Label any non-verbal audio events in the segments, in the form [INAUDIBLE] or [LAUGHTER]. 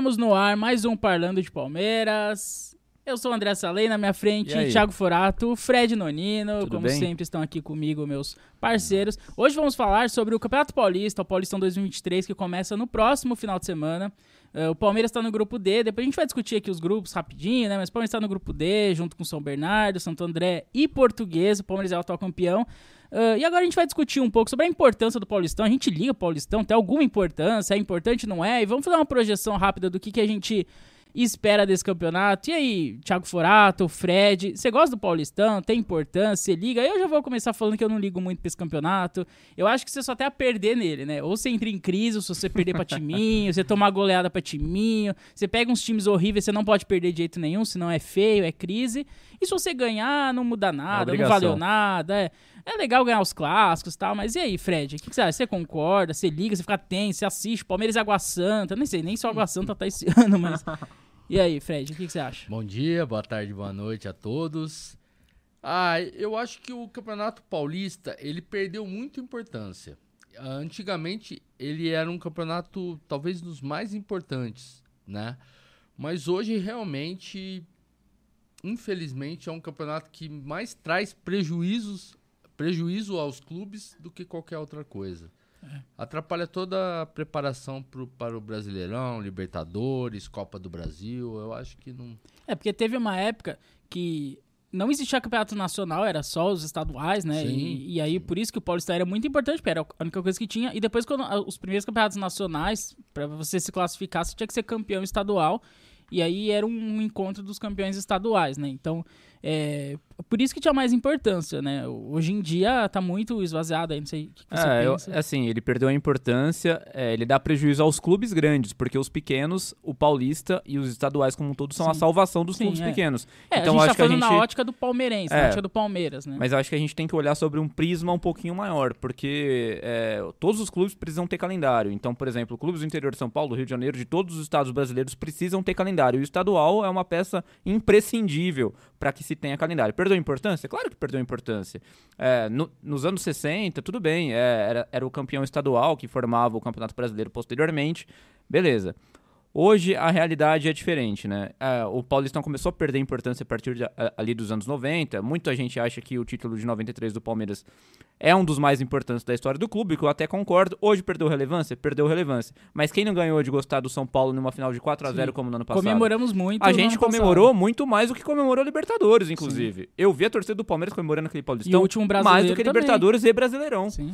Estamos no ar, mais um Parlando de Palmeiras. Eu sou o André Salei, na minha frente, Thiago Forato, Fred Nonino, Tudo como bem? sempre estão aqui comigo meus parceiros. Hoje vamos falar sobre o Campeonato Paulista, o Paulistão 2023, que começa no próximo final de semana. Uh, o Palmeiras está no grupo D, depois a gente vai discutir aqui os grupos rapidinho, né? Mas o Palmeiras está no grupo D, junto com São Bernardo, Santo André e Português. O Palmeiras é o atual campeão. Uh, e agora a gente vai discutir um pouco sobre a importância do Paulistão. A gente liga o Paulistão, tem alguma importância, é importante, não é? E vamos fazer uma projeção rápida do que, que a gente espera desse campeonato. E aí, Thiago Forato, Fred, você gosta do Paulistão? Tem importância? Você liga? Eu já vou começar falando que eu não ligo muito pra esse campeonato. Eu acho que você só tem a perder nele, né? Ou você entra em crise, ou se você perder pra timinho, [LAUGHS] você tomar goleada pra timinho, você pega uns times horríveis, você não pode perder de jeito nenhum, senão é feio, é crise. E se você ganhar, não muda nada, não valeu nada, é... É legal ganhar os clássicos e tal, mas e aí, Fred? O que, que você acha? Você concorda? Você liga, você fica tenso, você assiste Palmeiras e Água Santa. Nem sei nem o Água Santa tá esse [LAUGHS] ano, mas. E aí, Fred, o que, que você acha? Bom dia, boa tarde, boa noite a todos. Ah, eu acho que o Campeonato Paulista, ele perdeu muita importância. Antigamente, ele era um campeonato talvez dos mais importantes, né? Mas hoje, realmente, infelizmente, é um campeonato que mais traz prejuízos, prejuízo aos clubes do que qualquer outra coisa. É. Atrapalha toda a preparação pro, para o Brasileirão, Libertadores, Copa do Brasil. Eu acho que não. É, porque teve uma época que não existia campeonato nacional, era só os estaduais, né? Sim, e, e aí, sim. por isso que o Paulista era muito importante, porque era a única coisa que tinha. E depois, quando os primeiros campeonatos nacionais, para você se classificar, você tinha que ser campeão estadual. E aí era um encontro dos campeões estaduais, né? Então, é, por isso que tinha mais importância, né? Hoje em dia tá muito esvaziado aí, não sei o que, que você é, pensa. Eu, assim, ele perdeu a importância, é, ele dá prejuízo aos clubes grandes, porque os pequenos, o Paulista e os estaduais como um todo são Sim. a salvação dos Sim, clubes é. pequenos. É, então a gente acho tá que a falando gente... na ótica do palmeirense, É. na ótica do Palmeiras, né? Mas acho que a gente tem que olhar sobre um prisma um pouquinho maior, porque é, todos os clubes precisam ter calendário. Então, por exemplo, clubes do interior de São Paulo, Rio de Janeiro, de todos os estados brasileiros precisam ter calendário. E o estadual é uma peça imprescindível para que se tenha calendário. Perdeu importância? Claro que perdeu importância. É, no- nos anos 60, tudo bem, é, era, era o campeão estadual que formava o Campeonato Brasileiro posteriormente, beleza. Hoje a realidade é diferente, né? É, o Paulistão começou a perder importância a partir de, ali dos anos 90. Muita gente acha que o título de 93 do Palmeiras é um dos mais importantes da história do clube, que eu até concordo. Hoje perdeu relevância? Perdeu relevância. Mas quem não ganhou de gostar do São Paulo numa final de 4 a 0 Sim. como no ano passado? Comemoramos muito. A gente ano passado. comemorou muito mais do que comemorou a Libertadores, inclusive. Eu vi a torcida do Palmeiras comemorando aquele Paulistão E o último mais do brasileiro que também. Libertadores e Brasileirão. Sim.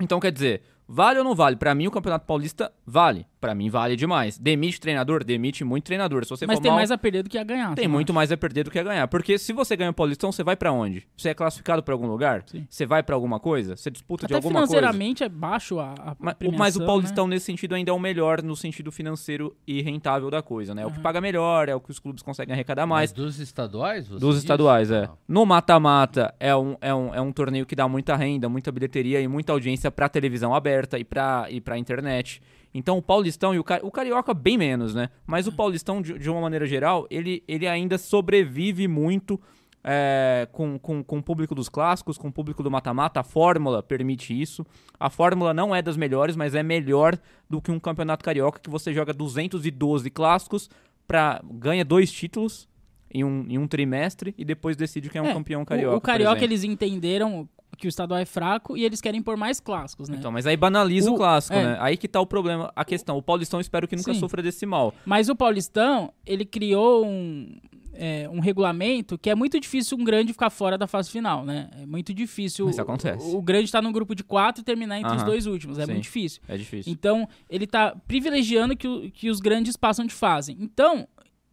Então, quer dizer, vale ou não vale? Pra mim, o Campeonato Paulista vale. Pra mim, vale demais. Demite treinador? Demite muito treinador. Se você Mas tem mal, mais a perder do que a ganhar. tem muito não mais a perder do que a ganhar. Porque se você ganha o Paulistão, você vai pra onde? Você é classificado pra algum lugar? Sim. Você vai pra alguma coisa? Você disputa acha? de Até alguma coisa? financeiramente é baixo a, a Mas, premiação, o né? Paulistão, nesse sentido, ainda é o melhor no sentido financeiro e rentável da coisa, né? É o que Uhum. paga melhor, é o que os clubes conseguem arrecadar mais. Mas dos estaduais? você Dos diz? estaduais, é. Ah. No mata-mata é um, é, um, é um torneio que dá muita renda, muita bilheteria e muita audiência pra televisão aberta e pra, e pra internet. Então o Paulistão e o, o Carioca bem menos, né? Mas o Paulistão, de, de uma maneira geral, ele, ele ainda sobrevive muito é, com, com, com o público dos clássicos, com o público do mata-mata. A fórmula permite isso. A fórmula não é das melhores, mas é melhor do que um campeonato carioca que você joga 212 clássicos, pra, ganha dois títulos em um, em um trimestre e depois decide quem é um É, campeão carioca. O, o Carioca, eles entenderam que o estadual é fraco e eles querem pôr mais clássicos, né? Então, mas aí banaliza o, O- clássico, é. né? Aí que tá o problema, a questão. O Paulistão espero que nunca Sim. sofra desse mal. Mas o Paulistão, ele criou um, é, um regulamento que é muito difícil um grande ficar fora da fase final, né? É muito difícil. Isso acontece. O, o grande tá no grupo de quatro e terminar entre os Aham. dois últimos. É Sim. muito difícil. É difícil. Então, ele tá privilegiando que, o- que os grandes passam de fase. Então,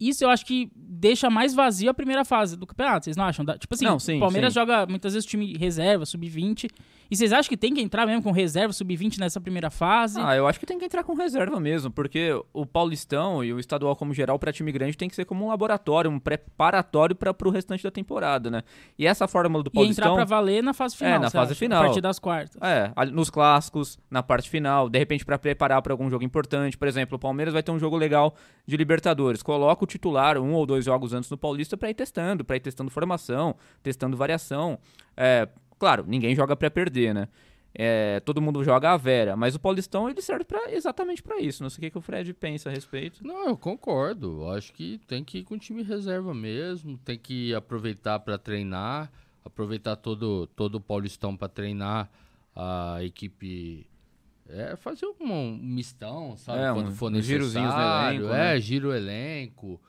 isso eu acho que deixa mais vazio a primeira fase do campeonato. Vocês não acham? Tipo assim, o Palmeiras sim. joga muitas vezes time reserva, sub-20. E vocês acham que tem que entrar mesmo com reserva, sub-20 nessa primeira fase? Ah, eu acho que tem que entrar com reserva mesmo, porque o Paulistão e o estadual como geral para time grande tem que ser como um laboratório, um preparatório para o restante da temporada, né? E essa fórmula do e entrar Paulistão pra valer na fase final. É, na fase acha? final. A partir das quartas. É, nos clássicos, na parte final, de repente pra preparar pra algum jogo importante. Por exemplo, o Palmeiras vai ter um jogo legal de Libertadores. Coloca o titular um ou dois jogos antes no Paulista pra ir testando, pra ir testando formação, testando variação. É, claro, ninguém joga pra perder, né? é, todo mundo joga a Vera, mas o Paulistão ele serve pra, exatamente pra isso. Não sei o que, que o Fred pensa a respeito. Não, eu concordo. Eu Acho que tem que ir com o time reserva mesmo, tem que aproveitar para treinar, aproveitar todo, todo o Paulistão para treinar a equipe. É, fazer um, um mistão, sabe? É, Quando um- for necessário. elenco, É, né? giro o elenco.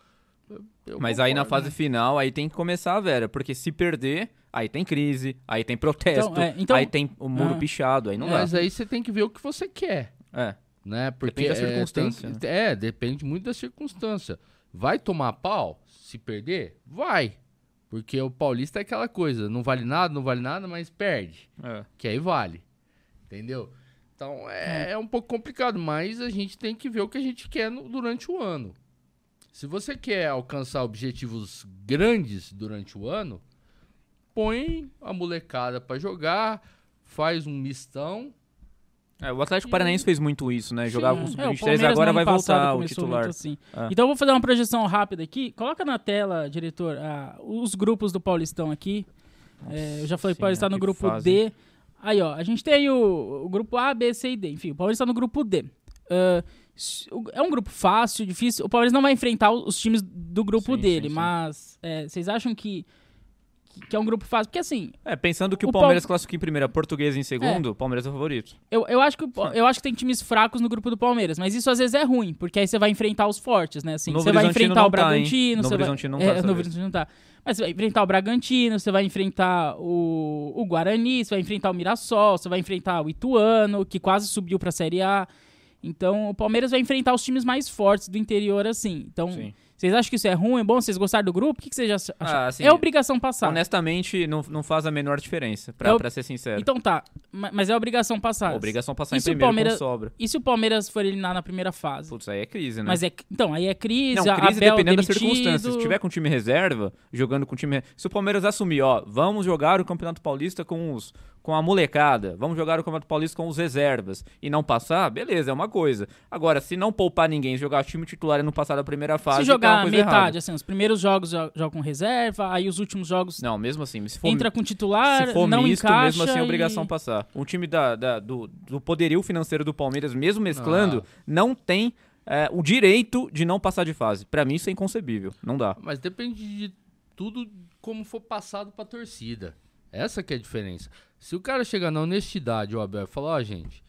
Eu- Mas aí na concordo, fase né? final, aí tem que começar a Vera, porque se perder, aí tem crise, aí tem protesto, Então, é, então- aí tem o muro Ah. pichado, aí não dá. Mas aí você tem que ver o que você quer. É. né? Porque Depende da é, circunstância, tanto- É, depende muito da circunstância. Vai tomar pau se perder? Vai. Porque o paulista é aquela coisa, não vale nada, não vale nada, mas perde. É. Que aí vale. Entendeu? Então é, é um pouco complicado, mas a gente tem que ver o que a gente quer no- durante o ano. Se você quer alcançar objetivos grandes durante o ano, põe a molecada pra jogar, faz um mistão. É, o Atlético Paranaense fez muito isso, né? Jogava com É, o sub-23 Palmeiras agora no vai voltar o titular. muito assim. É. Então eu vou fazer uma projeção rápida aqui. Coloca na tela, diretor, ah, os grupos do Paulistão aqui. É, eu já falei que o Paulista tá no grupo fase. D. Aí, ó, a gente tem o, o grupo A, B, C e D. Enfim, o Paulista tá no grupo D. Ah, o- é um grupo fácil, difícil. O Palmeiras não vai enfrentar os os times do grupo Sim, dele, sim, sim. mas é, vocês acham que, que- é um grupo fácil? Porque assim, É, pensando que o, O Palmeiras Pal- classifica em primeira, português em segundo, o Palmeiras é o favorito. Eu, eu, acho que, eu acho que tem times fracos no grupo do Palmeiras, mas isso às vezes é ruim, porque aí você vai enfrentar os fortes, né? Assim, você vai enfrentar o tá? Bragantino, você vai, não tá é. Horizontino não tá. Mas você vai enfrentar o Bragantino, você vai enfrentar o, o Guarani, você vai enfrentar o Mirassol, você vai enfrentar o Ituano, que quase subiu pra Série A. Então, o Palmeiras vai enfrentar os times mais fortes do interior, assim. Então, Sim. Vocês acham que isso é ruim, é bom? Vocês gostaram do grupo? O que, que vocês acham? Ah, assim, é obrigação passar. Honestamente, não, não faz a menor diferença, pra, Eu- pra ser sincero. Então tá, ma- mas é obrigação passar. Obrigação passar E em se o primeiro Palmeiras- sobra. E se o Palmeiras for eliminar na primeira fase? Putz, aí é crise, né? Mas é, então, aí é crise, Não, crise Abel dependendo das demitido. circunstâncias. Se tiver com time reserva, jogando com time. Se o Palmeiras assumir, ó, vamos jogar o Campeonato Paulista com os com a molecada, vamos jogar o Campeonato Paulista com os reservas e não passar, beleza, é uma coisa. Agora, se não poupar ninguém, jogar time titular e não passar da primeira fase, Se tem uma jogar coisa metade, errada. assim, os primeiros jogos jo- jogam com reserva, aí os últimos jogos Não, mesmo assim, se for, entra com titular, se for não misto, encaixa mesmo assim é e- obrigação passar. Um time da, da- do, do poderio financeiro do Palmeiras, mesmo mesclando, Ah. não tem é, o direito de não passar de fase. Pra mim isso é inconcebível, não dá. Mas depende de tudo como for passado pra torcida. Essa que é a diferença. Se o cara chegar na honestidade, o Abel, e falar, ó, gente,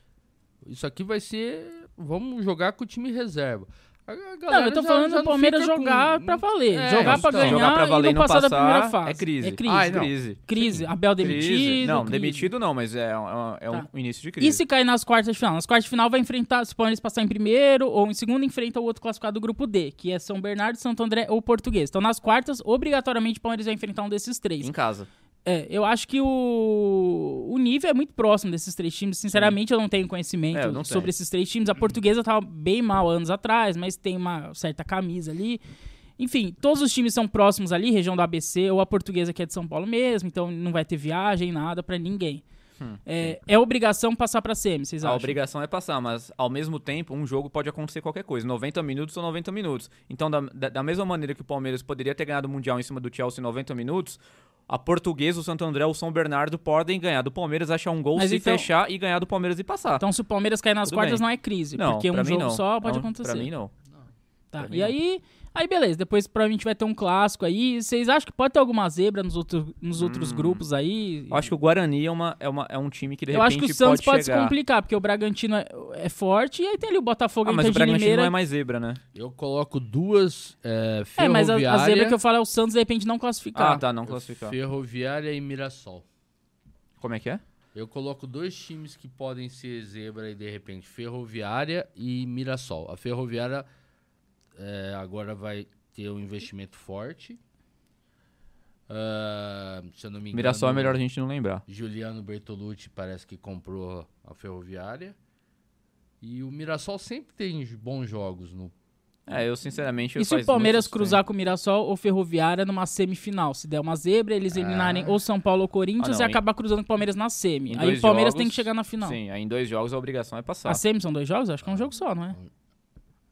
isso aqui vai ser. Vamos jogar com o time reserva. A- Não, eu tô já- falando já do Palmeiras jogar com- pra valer. É, jogar pra então. ganhar Jogar pra valer e não não passar da passar primeira fase. é crise. É crise. Ai, crise. Crise. Abel Crise. demitido. Não, crise. demitido não, mas é, um- é um, Tá. início de crise. E se cair nas quartas de final? Nas quartas de final vai enfrentar, se o Palmeiras passar em primeiro ou em segundo, enfrenta o outro classificado do grupo D, que é São Bernardo, Santo André ou Português. Então nas quartas, obrigatoriamente o Palmeiras vai enfrentar um desses três. Em casa. É, eu acho que o, o nível é muito próximo desses três times. Sinceramente, eu não tenho conhecimento É, não sobre tenho. esses três times. A portuguesa tava bem mal anos atrás, mas tem uma certa camisa ali. Enfim, todos os times são próximos ali, região do ABC, ou a portuguesa que é de São Paulo mesmo, então não vai ter viagem, nada pra ninguém. é, é obrigação passar pra semi, vocês Hum, A acham? obrigação é passar, mas ao mesmo tempo, um jogo pode acontecer qualquer coisa. 90 minutos ou 90 minutos. Então, da, da, da mesma maneira que o Palmeiras poderia ter ganhado o Mundial em cima do Chelsea em 90 minutos, a Portuguesa, o Santo André ou o São Bernardo podem ganhar do Palmeiras, achar um gol, Mas se então- fechar e ganhar do Palmeiras e passar. Então, se o Palmeiras cair nas Tudo quartas, bem. não é crise, não, porque um pra mim jogo não. só pode Não, acontecer. Pra mim não. Tá, E aí, aí, beleza. Depois provavelmente vai ter um clássico aí. Vocês acham que pode ter alguma zebra nos, outro, nos outros Hum. grupos aí? Eu acho que o Guarani é, uma, é, uma, é um time que de Eu acho repente que o Santos pode, se chegar. complicar, porque o Bragantino é, é forte e aí tem ali o Botafogo Ah, e mas o Bragantino Limeira. não é mais zebra, né? Eu coloco duas é, É, mas a, a zebra que eu falo é o Santos, de repente, não classificar. Ah, tá, não classificar. ferroviária e Mirassol. Como é que é? Eu coloco dois times que podem ser zebra e de repente Ferroviária e Mirassol. A Ferroviária é, agora vai ter um investimento forte. Ah, se eu não me engano, Mirassol é melhor a gente não lembrar. Juliano Bertolucci parece que comprou a Ferroviária. E o Mirassol sempre tem bons jogos no É, eu sinceramente. E se o Palmeiras cruzar com o Mirassol ou Ferroviária numa semifinal? Se der uma zebra, eles eliminarem ou São Paulo ou Corinthians Ah, não, e acabar cruzando com o Palmeiras na semi. Em Aí o Palmeiras jogos, tem que chegar na final. Sim, aí em dois jogos a obrigação é passar. A semi são dois jogos? Acho que é um jogo só, não é?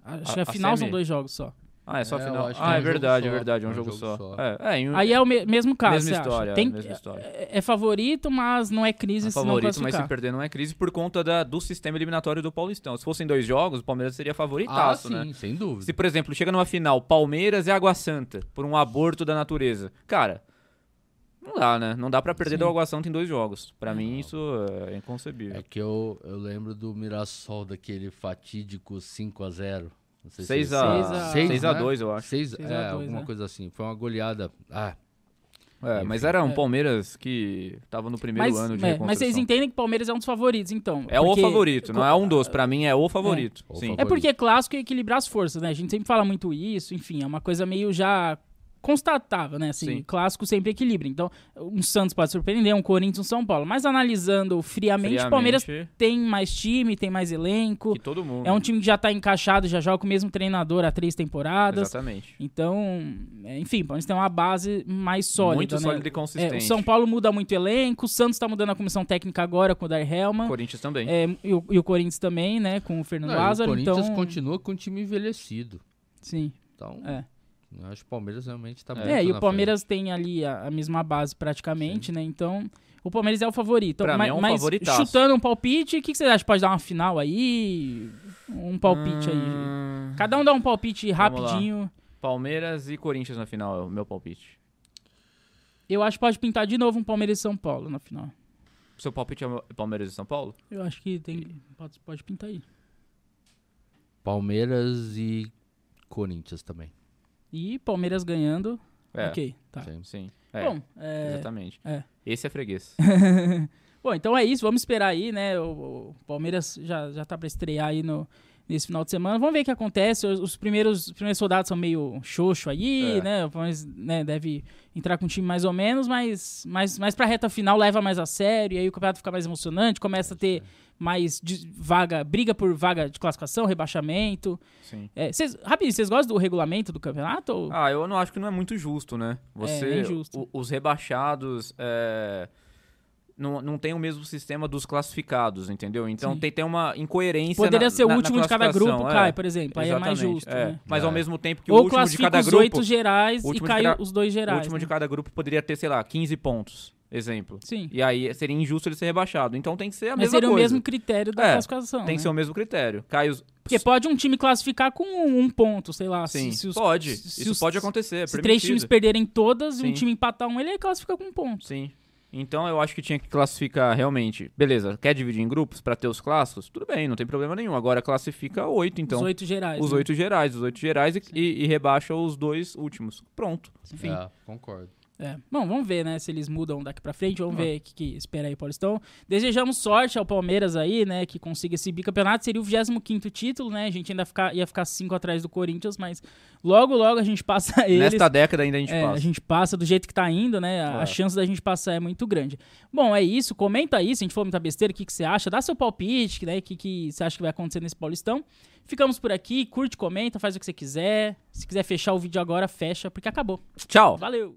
Acho A- que a a final são dois jogos só. Ah, é só É, eu final. Ah, é é um verdade, é verdade, é um, É um jogo, jogo só. só. É, é, em Aí é o me- mesmo caso, mesma você acha? história, Tem- mesma história. É, é favorito, mas não é crise É se não favorito, mas se perder não é crise por conta da- do sistema eliminatório do Paulistão. Se fossem dois jogos, o Palmeiras seria Ah, favoritaço, sim, né? sem dúvida. Se, por exemplo, chega numa final Palmeiras e Água Santa por um aborto da natureza. Cara, não dá, né? Não dá pra perder Sim. do Água Santa em dois jogos. Pra mim, isso é inconcebível. É que eu, eu lembro do Mirassol daquele fatídico 5x0. Não sei se 6 é a, a- 6 Seis, a né? 2, eu acho. 6 Seis a é, dois, alguma né? coisa assim. Foi uma goleada. Ah, É, mas era um É. Palmeiras que tava no primeiro Mas, ano de é, mas vocês entendem que o Palmeiras é um dos favoritos, então. É porque- o favorito, não é um dos. Pra mim é o favorito. O Sim. favorito. É porque clássico é equilibrar as forças, né? A gente sempre fala muito isso, enfim, é uma coisa meio já constatável, né? Assim, Sim. clássico sempre equilibra. Então, um Santos pode surpreender, um Corinthians, um São Paulo. Mas analisando friamente, Friamente, o Palmeiras tem mais time, tem mais elenco. que todo mundo. É um time que já tá encaixado, já joga com o mesmo treinador há três temporadas. Exatamente. Então, é, enfim, o Palmeiras tem uma base mais sólida, Muito né? sólida e É, consistente. o São Paulo muda muito elenco, o Santos tá mudando a comissão técnica agora com o Dar Helman. Corinthians também. É, e, o, e o Corinthians também, né? Com o Fernando Não, e o Lázaro. Corinthians então, continua com o time envelhecido. Sim, Então, é. Eu acho que o Palmeiras realmente tá muito É, e na o Palmeiras tem ali a, a mesma base praticamente, né? Então, o Palmeiras é o favorito. Pra mas, mim é um mas chutando um palpite, o que, que você acha? Pode dar uma final aí? Um palpite aí. Hum, Cada um dá um palpite Vamos lá. rapidinho. Palmeiras e Corinthians na final é o meu palpite. Eu acho que pode pintar de novo um Palmeiras e São Paulo na final. Seu palpite é Palmeiras e São Paulo? Eu acho que tem, pode, pode pintar aí. frente. Palmeiras e Corinthians também. E Palmeiras ganhando. É. Ok, tá. Sim. Sim. É, Bom, é, exatamente. é. Esse é freguês. [LAUGHS] Bom, então é isso, vamos esperar aí, né? O, o Palmeiras já, já tá pra estrear aí no, nesse final de semana. Vamos ver o que acontece. Os, os primeiros, os primeiros soldados são meio xoxo aí, É. né? O Palmeiras né, deve entrar com um time mais ou menos, mas, mas, mas pra reta final leva mais a sério, e aí o campeonato fica mais emocionante, começa a ter mais vaga, briga por vaga de classificação, rebaixamento. Sim. É, cês, rapidinho, vocês gostam do regulamento do campeonato? ou- Ah, eu não acho que não é muito justo, né? Você, é injusto. o- os rebaixados é, não, não tem o mesmo sistema dos classificados, entendeu? Então Sim. tem, tem uma incoerência Poderia na- ser o na- na último de cada grupo, é. cai, por exemplo. Aí é mais Exatamente, justo, é. né? Mas É. ao mesmo tempo que o Ou último de cada os grupo, oito gerais o e último de cai cada- os dois o gerais. último de né? cada grupo poderia ter, sei lá, 15 pontos, exemplo. Sim. E aí seria injusto ele ser rebaixado. Então tem que ser a Mas mesma seria coisa. o mesmo critério da É, classificação. Tem né? que ser o mesmo critério. Cai os... Porque pode um time classificar com um, ponto, sei lá. Sim, se, se os- pode. se Isso os- pode acontecer. É Se três permitido. times perderem todas e um Sim. time empatar um, ele classifica com um ponto. Sim. Então eu acho que tinha que classificar realmente. Beleza, quer dividir em grupos pra ter os clássicos? Tudo bem, não tem problema nenhum. Agora classifica oito, então. os oito gerais. Os né? oito gerais, os oito gerais e, e, e rebaixa os dois últimos. Pronto. Enfim. É, concordo. É. Bom, vamos ver, né, se eles mudam daqui pra frente. Vamos Ah. ver o que, que espera aí o Paulistão. Desejamos sorte ao Palmeiras aí, né, que consiga esse bicampeonato. Seria o 25º título, né? A gente ainda ficar, ia ficar cinco atrás do Corinthians, mas logo, logo a gente passa [LAUGHS] eles. Nesta década ainda a gente É, passa. a gente passa do jeito que tá indo, né? A, a É. chance da gente passar é muito grande. Bom, é isso. Comenta aí se a gente for muita besteira, o que, que você acha. Dá seu palpite, né? O que, que você acha que vai acontecer nesse Paulistão. Ficamos por aqui. Curte, comenta, faz o que você quiser. Se quiser fechar o vídeo agora, fecha, porque acabou. Tchau. Valeu!